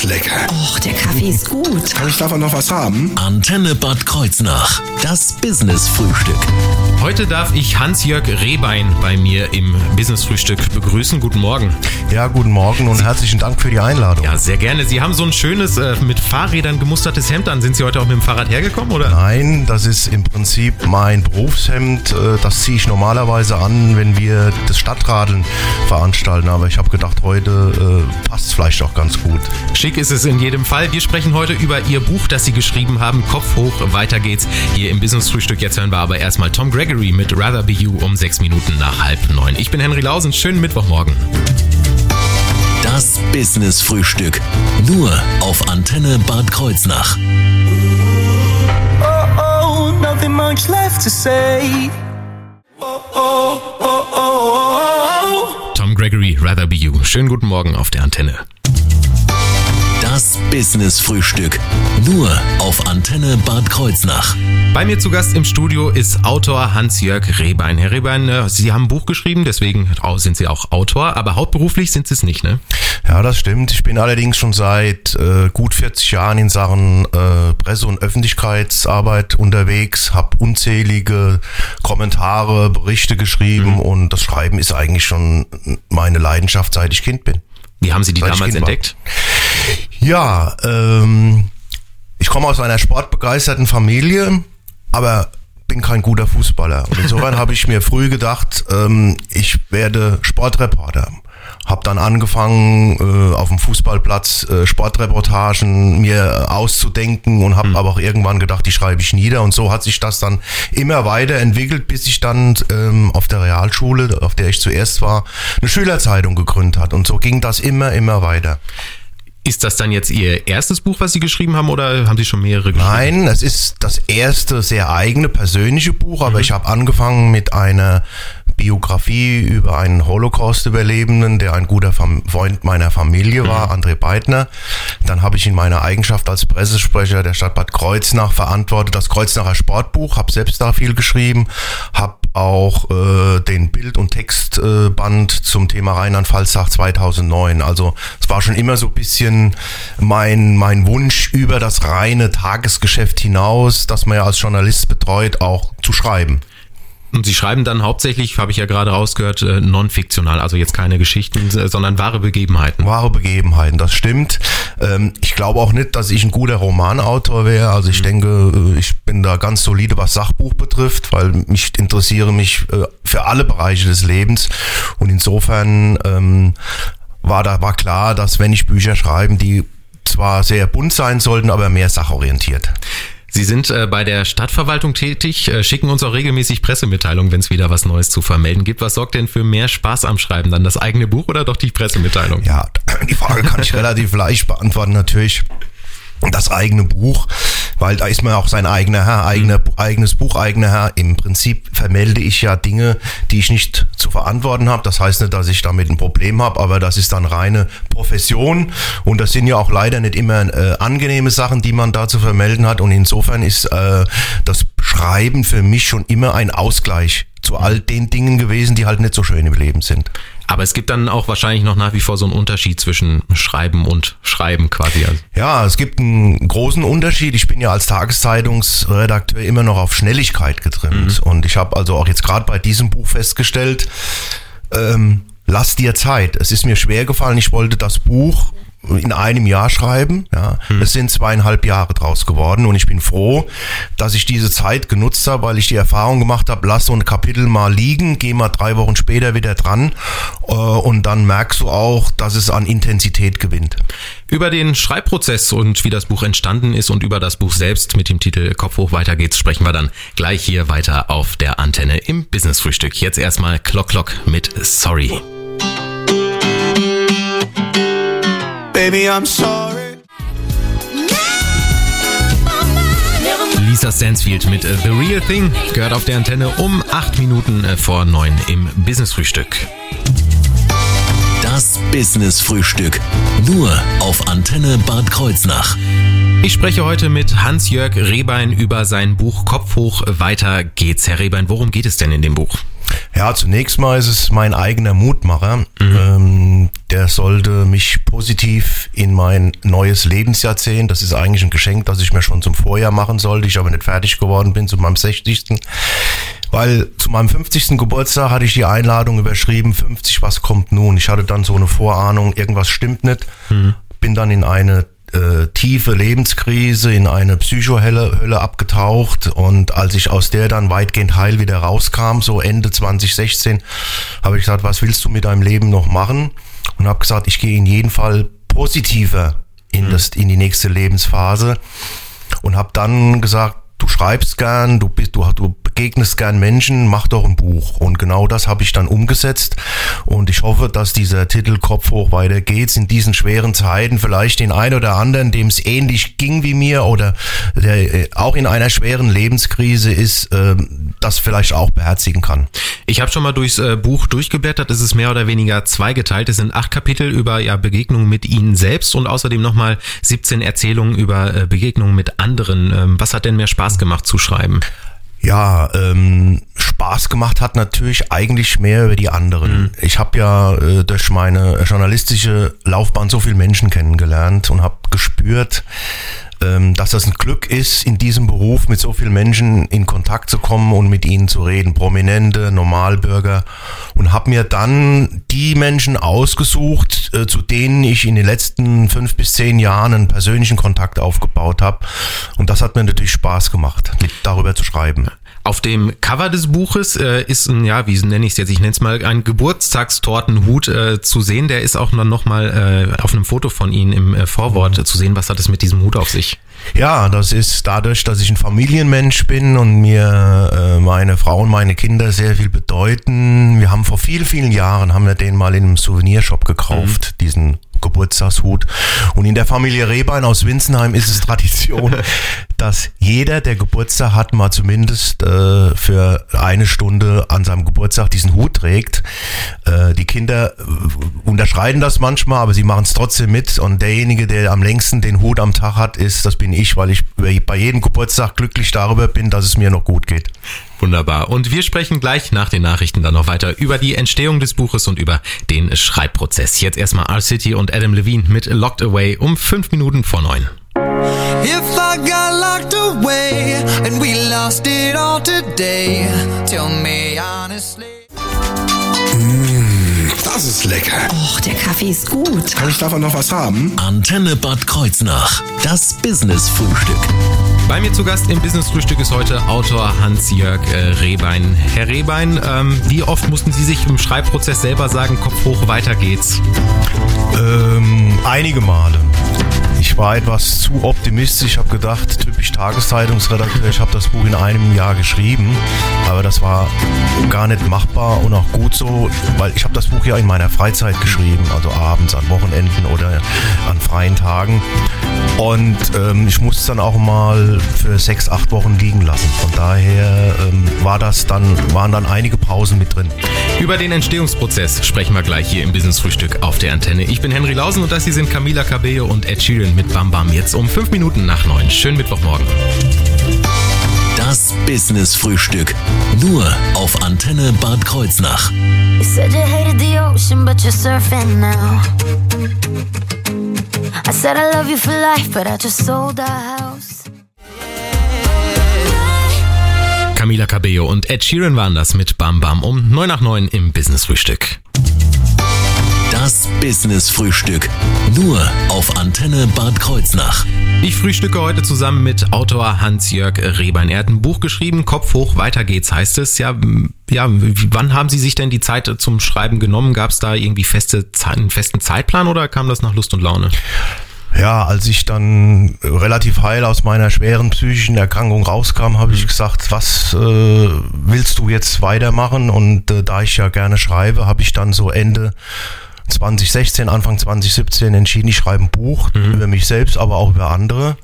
ist lecker. Och, der Kaffee ist gut. Kann ich davon noch was haben? Antenne Bad Kreuznach. Das Business-Frühstück. Heute darf ich Hans-Jörg Rehbein bei mir im Business-Frühstück begrüßen. Guten Morgen. Ja, guten Morgen und herzlichen Dank für die Einladung. Ja, sehr gerne. Sie haben so ein schönes, äh, mit Fahrrädern gemustertes Hemd an. Sind Sie heute auch mit dem Fahrrad hergekommen, oder? Nein, das ist im Prinzip mein Berufshemd. Äh, Das ziehe ich normalerweise an, wenn wir das Stadtradeln veranstalten. Aber ich habe gedacht, heute äh, passt es vielleicht auch ganz gut. Schick ist es in jedem Fall. Wir sprechen heute über Ihr Buch, das Sie geschrieben haben. Kopf hoch, weiter geht's. Hier im Business-Frühstück. Jetzt hören wir aber erstmal Tom Gregory mit Rather Be You um sechs Minuten nach halb neun. Ich bin Henry Lausen. Schönen Mittwochmorgen. Das Business-Frühstück. Nur auf Antenne Bad Kreuznach. oh, nothing much left to say. Oh, oh, oh, oh, oh, Tom Gregory, Rather Be You. Schönen guten Morgen auf der Antenne. Das Business-Frühstück. Nur auf Antenne Bad Kreuznach. Bei mir zu Gast im Studio ist Autor Hans-Jörg Rehbein. Herr Rehbein, äh, Sie haben ein Buch geschrieben, deswegen sind Sie auch Autor, aber hauptberuflich sind Sie es nicht, ne? Ja, das stimmt. Ich bin allerdings schon seit äh, gut 40 Jahren in Sachen äh, Presse- und Öffentlichkeitsarbeit unterwegs, habe unzählige Kommentare, Berichte geschrieben und das Schreiben ist eigentlich schon meine Leidenschaft, seit ich Kind bin. Wie haben Sie die Seit damals Kind war. Ja, ähm, ich komme aus einer sportbegeisterten Familie, aber bin kein guter Fußballer. Und insofern habe ich mir früh gedacht, ähm, ich werde Sportreporter. Hab dann angefangen, äh, auf dem Fußballplatz äh, Sportreportagen mir auszudenken und habe aber auch irgendwann gedacht, die schreibe ich nieder. Und so hat sich das dann immer weiterentwickelt, bis ich dann ähm, auf der Realschule, auf der ich zuerst war, eine Schülerzeitung gegründet hat. Und so ging das immer, immer weiter. Ist das dann jetzt Ihr erstes Buch, was Sie geschrieben haben, oder haben Sie schon mehrere geschrieben? Nein, es ist das erste sehr eigene persönliche Buch, aber ich habe angefangen mit einer Biografie über einen Holocaust-Überlebenden, der ein guter Freund meiner Familie war, André Beitner. Dann habe ich in meiner Eigenschaft als Pressesprecher der Stadt Bad Kreuznach verantwortet das Kreuznacher Sportbuch, habe selbst da viel geschrieben, habe auch äh, den Bild- und Textband zum Thema Rheinland-Pfalz-Tag 2009. Also es war schon immer so ein bisschen mein, mein Wunsch über das reine Tagesgeschäft hinaus, das man ja als Journalist betreut, auch zu schreiben. Und Sie schreiben dann hauptsächlich, habe ich ja gerade rausgehört, äh, non-fiktional, also jetzt keine Geschichten, äh, sondern wahre Begebenheiten. Wahre Begebenheiten, das stimmt. Ähm, ich glaube auch nicht, dass ich ein guter Romanautor wäre. Also ich denke, äh, ich bin da ganz solide, was Sachbuch betrifft, weil mich interessiere mich für alle Bereiche des Lebens. Und insofern ähm, war da war klar, dass wenn ich Bücher schreibe, die zwar sehr bunt sein sollten, aber mehr sachorientiert. Sie sind äh, bei der Stadtverwaltung tätig, äh, schicken uns auch regelmäßig Pressemitteilungen, wenn es wieder was Neues zu vermelden gibt. Was sorgt denn für mehr Spaß am Schreiben? Dann das eigene Buch oder doch die Pressemitteilung? Ja, die Frage kann ich relativ leicht beantworten. Natürlich das eigene Buch, weil da ist man auch sein eigener Herr, eigener, eigenes Buch, eigener Herr. Im Prinzip vermelde ich ja Dinge, die ich nicht zu verantworten habe. Das heißt nicht, dass ich damit ein Problem habe, aber das ist dann reine Profession und das sind ja auch leider nicht immer äh, angenehme Sachen, die man da zu vermelden hat. Und insofern ist äh, das Schreiben für mich schon immer ein Ausgleich zu all den Dingen gewesen, die halt nicht so schön im Leben sind. Aber es gibt dann auch wahrscheinlich noch nach wie vor so einen Unterschied zwischen Schreiben und Schreiben quasi. Also Ja, es gibt einen großen Unterschied. Ich bin ja als Tageszeitungsredakteur immer noch auf Schnelligkeit getrimmt. Und ich habe also auch jetzt gerade bei diesem Buch festgestellt, ähm, lass dir Zeit. Es ist mir schwer gefallen. Ich wollte das Buch in einem Jahr schreiben. Ja, es sind zweieinhalb Jahre draus geworden und ich bin froh, dass ich diese Zeit genutzt habe, weil ich die Erfahrung gemacht habe, lass so ein Kapitel mal liegen, geh mal drei Wochen später wieder dran äh, und dann merkst du auch, dass es an Intensität gewinnt. Über den Schreibprozess und wie das Buch entstanden ist und über das Buch selbst mit dem Titel Kopf hoch weiter geht's sprechen wir dann gleich hier weiter auf der Antenne im Business Frühstück. Jetzt erstmal Clock Clock mit Sorry. Baby, I'm sorry. Lisa Stansfield mit äh, The Real Thing gehört auf der Antenne um acht Minuten äh, vor neun im Business Frühstück. Das Business-Frühstück. Nur auf Antenne Bad Kreuznach. Ich spreche heute mit Hans-Jörg Rehbein über sein Buch Kopf hoch, weiter geht's. Herr Rehbein, worum geht es denn in dem Buch? Ja, zunächst mal ist es mein eigener Mutmacher. Ähm, der sollte mich positiv in mein neues Lebensjahrzehnt, das ist eigentlich ein Geschenk, das ich mir schon zum Vorjahr machen sollte, ich aber nicht fertig geworden bin, zu meinem 60. Weil zu meinem 50. Geburtstag hatte ich die Einladung überschrieben, 50, was kommt nun? Ich hatte dann so eine Vorahnung, irgendwas stimmt nicht, mhm. bin dann in eine äh, tiefe Lebenskrise, in eine Psychohölle Hölle abgetaucht und als ich aus der dann weitgehend heil wieder rauskam, so Ende 2016, habe ich gesagt, was willst du mit deinem Leben noch machen? Und habe gesagt, ich gehe in jeden Fall positiver in, mhm. das, in die nächste Lebensphase und habe dann gesagt, du schreibst gern, du bist, du, du begegnest gern Menschen, mach doch ein Buch. Und genau das habe ich dann umgesetzt. Und ich hoffe, dass dieser Titel Kopf hoch weiter geht's in diesen schweren Zeiten vielleicht den ein oder anderen, dem es ähnlich ging wie mir oder der äh, auch in einer schweren Lebenskrise ist, äh, das vielleicht auch beherzigen kann. Ich habe schon mal durchs äh, Buch durchgeblättert. Es ist mehr oder weniger zweigeteilt. Es sind acht Kapitel über ja, Begegnungen mit Ihnen selbst und außerdem nochmal 17 Erzählungen über äh, Begegnungen mit anderen. Ähm, was hat denn mehr Spaß gemacht zu schreiben? Ja, ähm, Spaß gemacht hat natürlich eigentlich mehr über die anderen. Mhm. Ich habe ja äh, durch meine journalistische Laufbahn so viele Menschen kennengelernt und habe gespürt, dass das ein Glück ist, in diesem Beruf mit so vielen Menschen in Kontakt zu kommen und mit ihnen zu reden, Prominente, Normalbürger. Und habe mir dann die Menschen ausgesucht, äh, zu denen ich in den letzten fünf bis zehn Jahren einen persönlichen Kontakt aufgebaut habe und das hat mir natürlich Spaß gemacht, darüber zu schreiben. Auf dem Cover des Buches äh, ist ein, ja, wie nenne ich es jetzt? Ich nenne es mal ein Geburtstagstortenhut äh, zu sehen. Der ist auch noch mal äh, auf einem Foto von Ihnen im äh, Vorwort mhm. zu sehen. Was hat es mit diesem Hut auf sich? Ja, das ist dadurch, dass ich ein Familienmensch bin und mir äh, meine Frau und meine Kinder sehr viel bedeuten. Wir haben vor vielen, vielen Jahren, haben wir den mal in einem Souvenirshop gekauft, mhm. diesen Geburtstagshut. Und in der Familie Rehbein aus Winzenheim ist es Tradition, dass jeder, der Geburtstag hat, mal zumindest äh, für eine Stunde an seinem Geburtstag diesen Hut trägt. Äh, Kinder äh, unterschreiten das manchmal, aber sie machen es trotzdem mit. Und derjenige, der am längsten den Hut am Tag hat, ist, das bin ich, weil ich bei jedem Geburtstag glücklich darüber bin, dass es mir noch gut geht. Wunderbar. Und wir sprechen gleich nach den Nachrichten dann noch weiter über die Entstehung des Buches und über den Schreibprozess. Jetzt erstmal R-City und Adam Levine mit Locked Away um fünf Minuten vor neun. If I got locked away and we lost it all today, tell me honestly. Das ist lecker. Och, der Kaffee ist gut. Kann ich davon noch was haben? Antenne Bad Kreuznach. Das Business-Frühstück. Bei mir zu Gast im Business-Frühstück ist heute Autor Hans-Jörg äh, Rehbein. Herr Rehbein, ähm, wie oft mussten Sie sich im Schreibprozess selber sagen, Kopf hoch, weiter geht's? Ähm, einige Male. Ich war etwas zu optimistisch. Ich habe gedacht, typisch Tageszeitungsredakteur, ich habe das Buch in einem Jahr geschrieben. Aber das war gar nicht machbar und auch gut so, weil ich habe das Buch ja in meiner Freizeit geschrieben, also abends, an Wochenenden oder an freien Tagen. Und ähm, ich musste es dann auch mal für sechs, acht Wochen liegen lassen. Von daher ähm, war das dann, waren dann einige Pausen mit drin. Über den Entstehungsprozess sprechen wir gleich hier im Business Frühstück auf der Antenne. Ich bin Henry Lausen und das hier sind Camila Cabello und Ed Sheeran mit Bam Bam jetzt um fünf Minuten nach neun. Schönen Mittwochmorgen. Das Business Frühstück. Nur auf Antenne Bad Kreuznach. You said you hated the ocean, but you're surfing now. I said I love you for life, but I just sold our house. Camila Cabello und Ed Sheeran waren das mit Bam Bam um 9 nach 9 im Business Frühstück. Das Business Frühstück. Nur auf Antenne Bad Kreuznach. Ich frühstücke heute zusammen mit Autor Hans-Jörg Rehbein. Er hat ein Buch geschrieben, Kopf hoch, weiter geht's, heißt es. Ja, ja, wann haben Sie sich denn die Zeit zum Schreiben genommen? Gab es da irgendwie feste, einen festen Zeitplan oder kam das nach Lust und Laune? Ja, als ich dann relativ heil aus meiner schweren psychischen Erkrankung rauskam, habe ich gesagt, was äh, willst du jetzt weitermachen? Und äh, da ich ja gerne schreibe, habe ich dann so Ende 2016, Anfang 2017 entschieden, ich schreibe ein Buch mhm. über mich selbst, aber auch über andere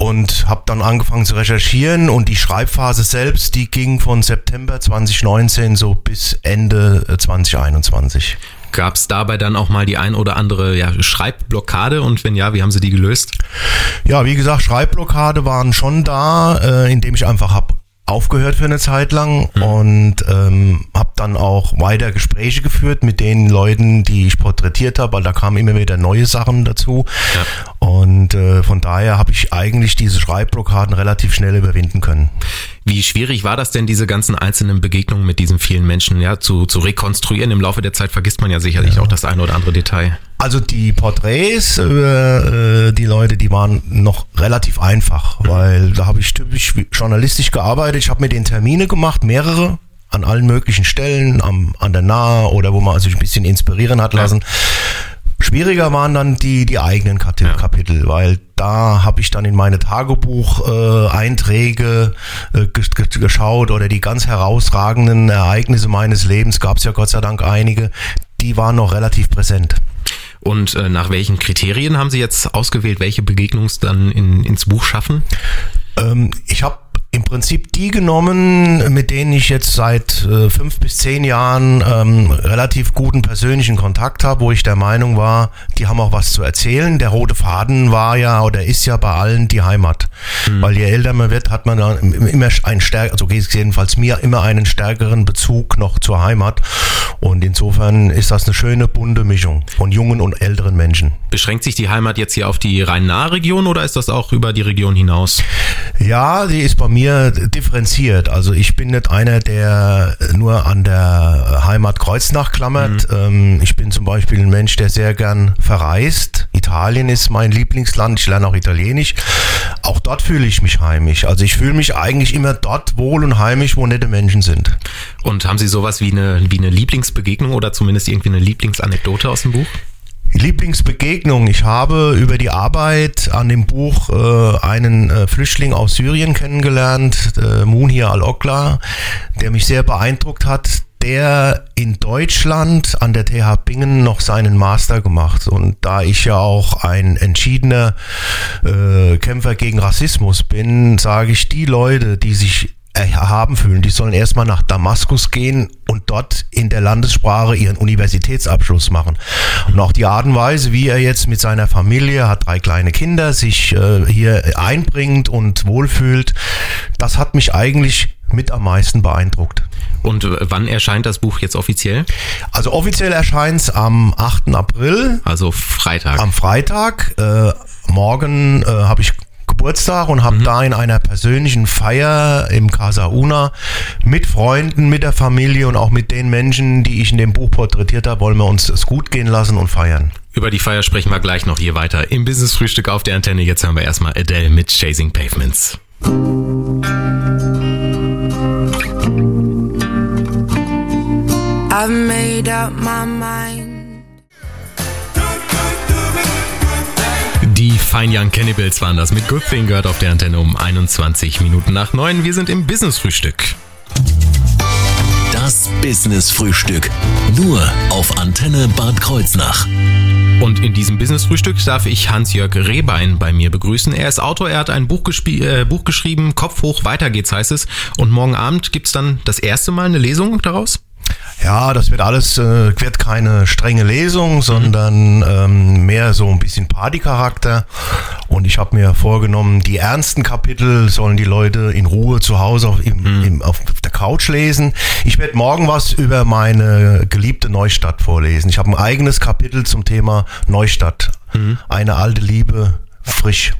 und habe dann angefangen zu recherchieren und die Schreibphase selbst, die ging von September 2019 so bis Ende 2021. Gab es dabei dann auch mal die ein oder andere ja, Schreibblockade und wenn ja, wie haben Sie die gelöst? Ja, wie gesagt, Schreibblockade waren schon da, äh, indem ich einfach habe aufgehört für eine Zeit lang mhm. und ähm, habe dann auch weiter Gespräche geführt mit den Leuten, die ich porträtiert habe, weil da kamen immer wieder neue Sachen dazu. Ja. Und äh, von daher habe ich eigentlich diese Schreibblockaden relativ schnell überwinden können. Wie schwierig war das denn, diese ganzen einzelnen Begegnungen mit diesen vielen Menschen ja, zu, zu rekonstruieren? Im Laufe der Zeit vergisst man ja sicherlich ja. auch das eine oder andere Detail. Also die Porträts über äh, die Leute, die waren noch relativ einfach, weil da habe ich typisch journalistisch gearbeitet. Ich habe mir den Termine gemacht, mehrere an allen möglichen Stellen, am, an der Nahe oder wo man sich ein bisschen inspirieren hat lassen. Ja. Schwieriger waren dann die, die eigenen Kapitel, ja. weil da habe ich dann in meine Tagebucheinträge äh, äh, geschaut oder die ganz herausragenden Ereignisse meines Lebens, gab es ja Gott sei Dank einige, die waren noch relativ präsent. Und äh, nach welchen Kriterien haben Sie jetzt ausgewählt, welche Begegnungs dann in, ins Buch schaffen? Ähm, ich habe im Prinzip die genommen, mit denen ich jetzt seit äh, fünf bis zehn Jahren ähm, relativ guten persönlichen Kontakt habe, wo ich der Meinung war, die haben auch was zu erzählen. Der rote Faden war ja oder ist ja bei allen die Heimat. Mhm. Weil je älter man wird, hat man dann immer einen stärker, also geht es jedenfalls mir, immer einen stärkeren Bezug noch zur Heimat. Und insofern ist das eine schöne bunte Mischung von jungen und älteren Menschen. Beschränkt sich die Heimat jetzt hier auf die Rhein-Nahe-Region oder ist das auch über die Region hinaus? Ja, die ist bei mir mir differenziert. Also ich bin nicht einer, der nur an der Heimat Kreuznach klammert. Mhm. Ähm, ich bin zum Beispiel ein Mensch, der sehr gern verreist. Italien ist mein Lieblingsland. Ich lerne auch Italienisch. Auch dort fühle ich mich heimisch. Also ich fühle mich eigentlich immer dort wohl und heimisch, wo nette Menschen sind. Und haben Sie sowas wie eine, wie eine Lieblingsbegegnung oder zumindest irgendwie eine Lieblingsanekdote aus dem Buch? Lieblingsbegegnung. Ich habe über die Arbeit an dem Buch äh, einen äh, Flüchtling aus Syrien kennengelernt, äh, Munhir al-Okla, der mich sehr beeindruckt hat. Der in Deutschland an der TH Bingen noch seinen Master gemacht. Und da ich ja auch ein entschiedener äh, Kämpfer gegen Rassismus bin, sage ich, die Leute, die sich erhaben fühlen, die sollen erstmal nach Damaskus gehen und dort in der Landessprache ihren Universitätsabschluss machen. Und auch die Art und Weise, wie er jetzt mit seiner Familie, hat drei kleine Kinder, sich äh, hier einbringt und wohlfühlt, das hat mich eigentlich mit am meisten beeindruckt. Und äh, wann erscheint das Buch jetzt offiziell? Also offiziell erscheint es am 8. April. Also Freitag. Am Freitag. Äh, morgen äh, habe ich Geburtstag und habe mhm. da in einer persönlichen Feier im Casa Una mit Freunden, mit der Familie und auch mit den Menschen, die ich in dem Buch porträtiert habe, wollen wir uns es gut gehen lassen und feiern. Über die Feier sprechen wir gleich noch hier weiter im Business Frühstück auf der Antenne. Jetzt hören wir erstmal Adele mit Chasing Pavements. I've made up my mind. Fine Young Cannibals waren das mit Good Thing gehört auf der Antenne um 21 Minuten nach 9. Wir sind im Business Frühstück. Das Business Frühstück. Nur auf Antenne Bad Kreuznach. Und in diesem Business Frühstück darf ich Hans-Jörg Rehbein bei mir begrüßen. Er ist Autor, er hat ein Buch, äh, Buch geschrieben, Kopf hoch, weiter geht's heißt es. Und morgen Abend gibt's dann das erste Mal eine Lesung daraus? Ja, das wird alles, äh, wird keine strenge Lesung, sondern ähm, mehr so ein bisschen Partycharakter. Und ich habe mir vorgenommen, die ernsten Kapitel sollen die Leute in Ruhe zu Hause auf, im, mhm. im, auf der Couch lesen. Ich werde morgen was über meine geliebte Neustadt vorlesen. Ich habe ein eigenes Kapitel zum Thema Neustadt. Mhm. Eine alte Liebe, frisch.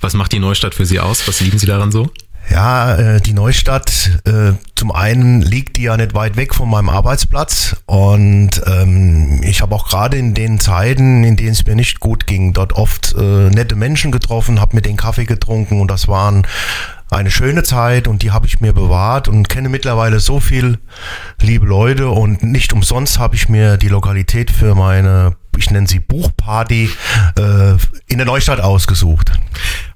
Was macht die Neustadt für Sie aus? Was lieben Sie daran so? Ja, äh, die Neustadt, äh, zum einen liegt die ja nicht weit weg von meinem Arbeitsplatz und ähm, ich habe auch gerade in den Zeiten, in denen es mir nicht gut ging, dort oft äh, nette Menschen getroffen, habe mit denen Kaffee getrunken und das waren eine schöne Zeit und die habe ich mir bewahrt und kenne mittlerweile so viel liebe Leute und nicht umsonst habe ich mir die Lokalität für meine, ich nenne sie Buchparty, äh, in der Neustadt ausgesucht.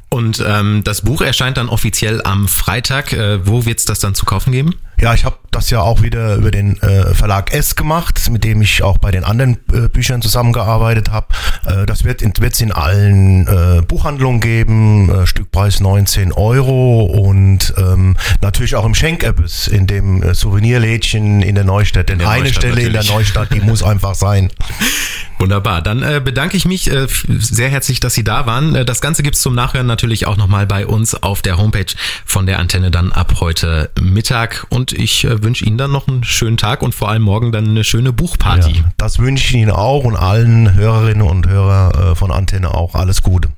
Und ähm, das Buch erscheint dann offiziell am Freitag. Äh, wo wird es das dann zu kaufen geben? Ja, ich habe das ja auch wieder über den äh, Verlag S gemacht, mit dem ich auch bei den anderen äh, Büchern zusammengearbeitet habe. Äh, das wird es in allen äh, Buchhandlungen geben, äh, Stückpreis 19 Euro und ähm, natürlich auch im Schenkeppes, in dem äh, Souvenirlädchen in der Neustadt. Denn eine Neustadt Stelle natürlich. in der Neustadt, die muss einfach sein. Wunderbar. Dann äh, bedanke ich mich äh, sehr herzlich, dass Sie da waren. Äh, das Ganze gibt's zum Nachhören natürlich auch nochmal bei uns auf der Homepage von der Antenne dann ab heute Mittag. Und ich äh, wünsche Ihnen dann noch einen schönen Tag und vor allem morgen dann eine schöne Buchparty. Ja, das wünsche ich Ihnen auch und allen Hörerinnen und Hörer äh, von Antenne auch. Alles Gute.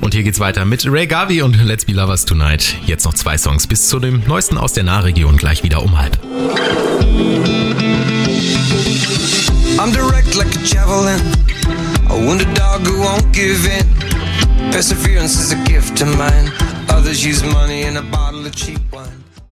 Und hier geht's weiter mit Ray Garvey und Let's Be Lovers Tonight. Jetzt noch zwei Songs bis zu dem neuesten aus der Nahregion gleich wieder um halb. I'm direct like a javelin. A wounded dog who won't give in. Perseverance is a gift of mine. Others use money and a bottle of cheap wine.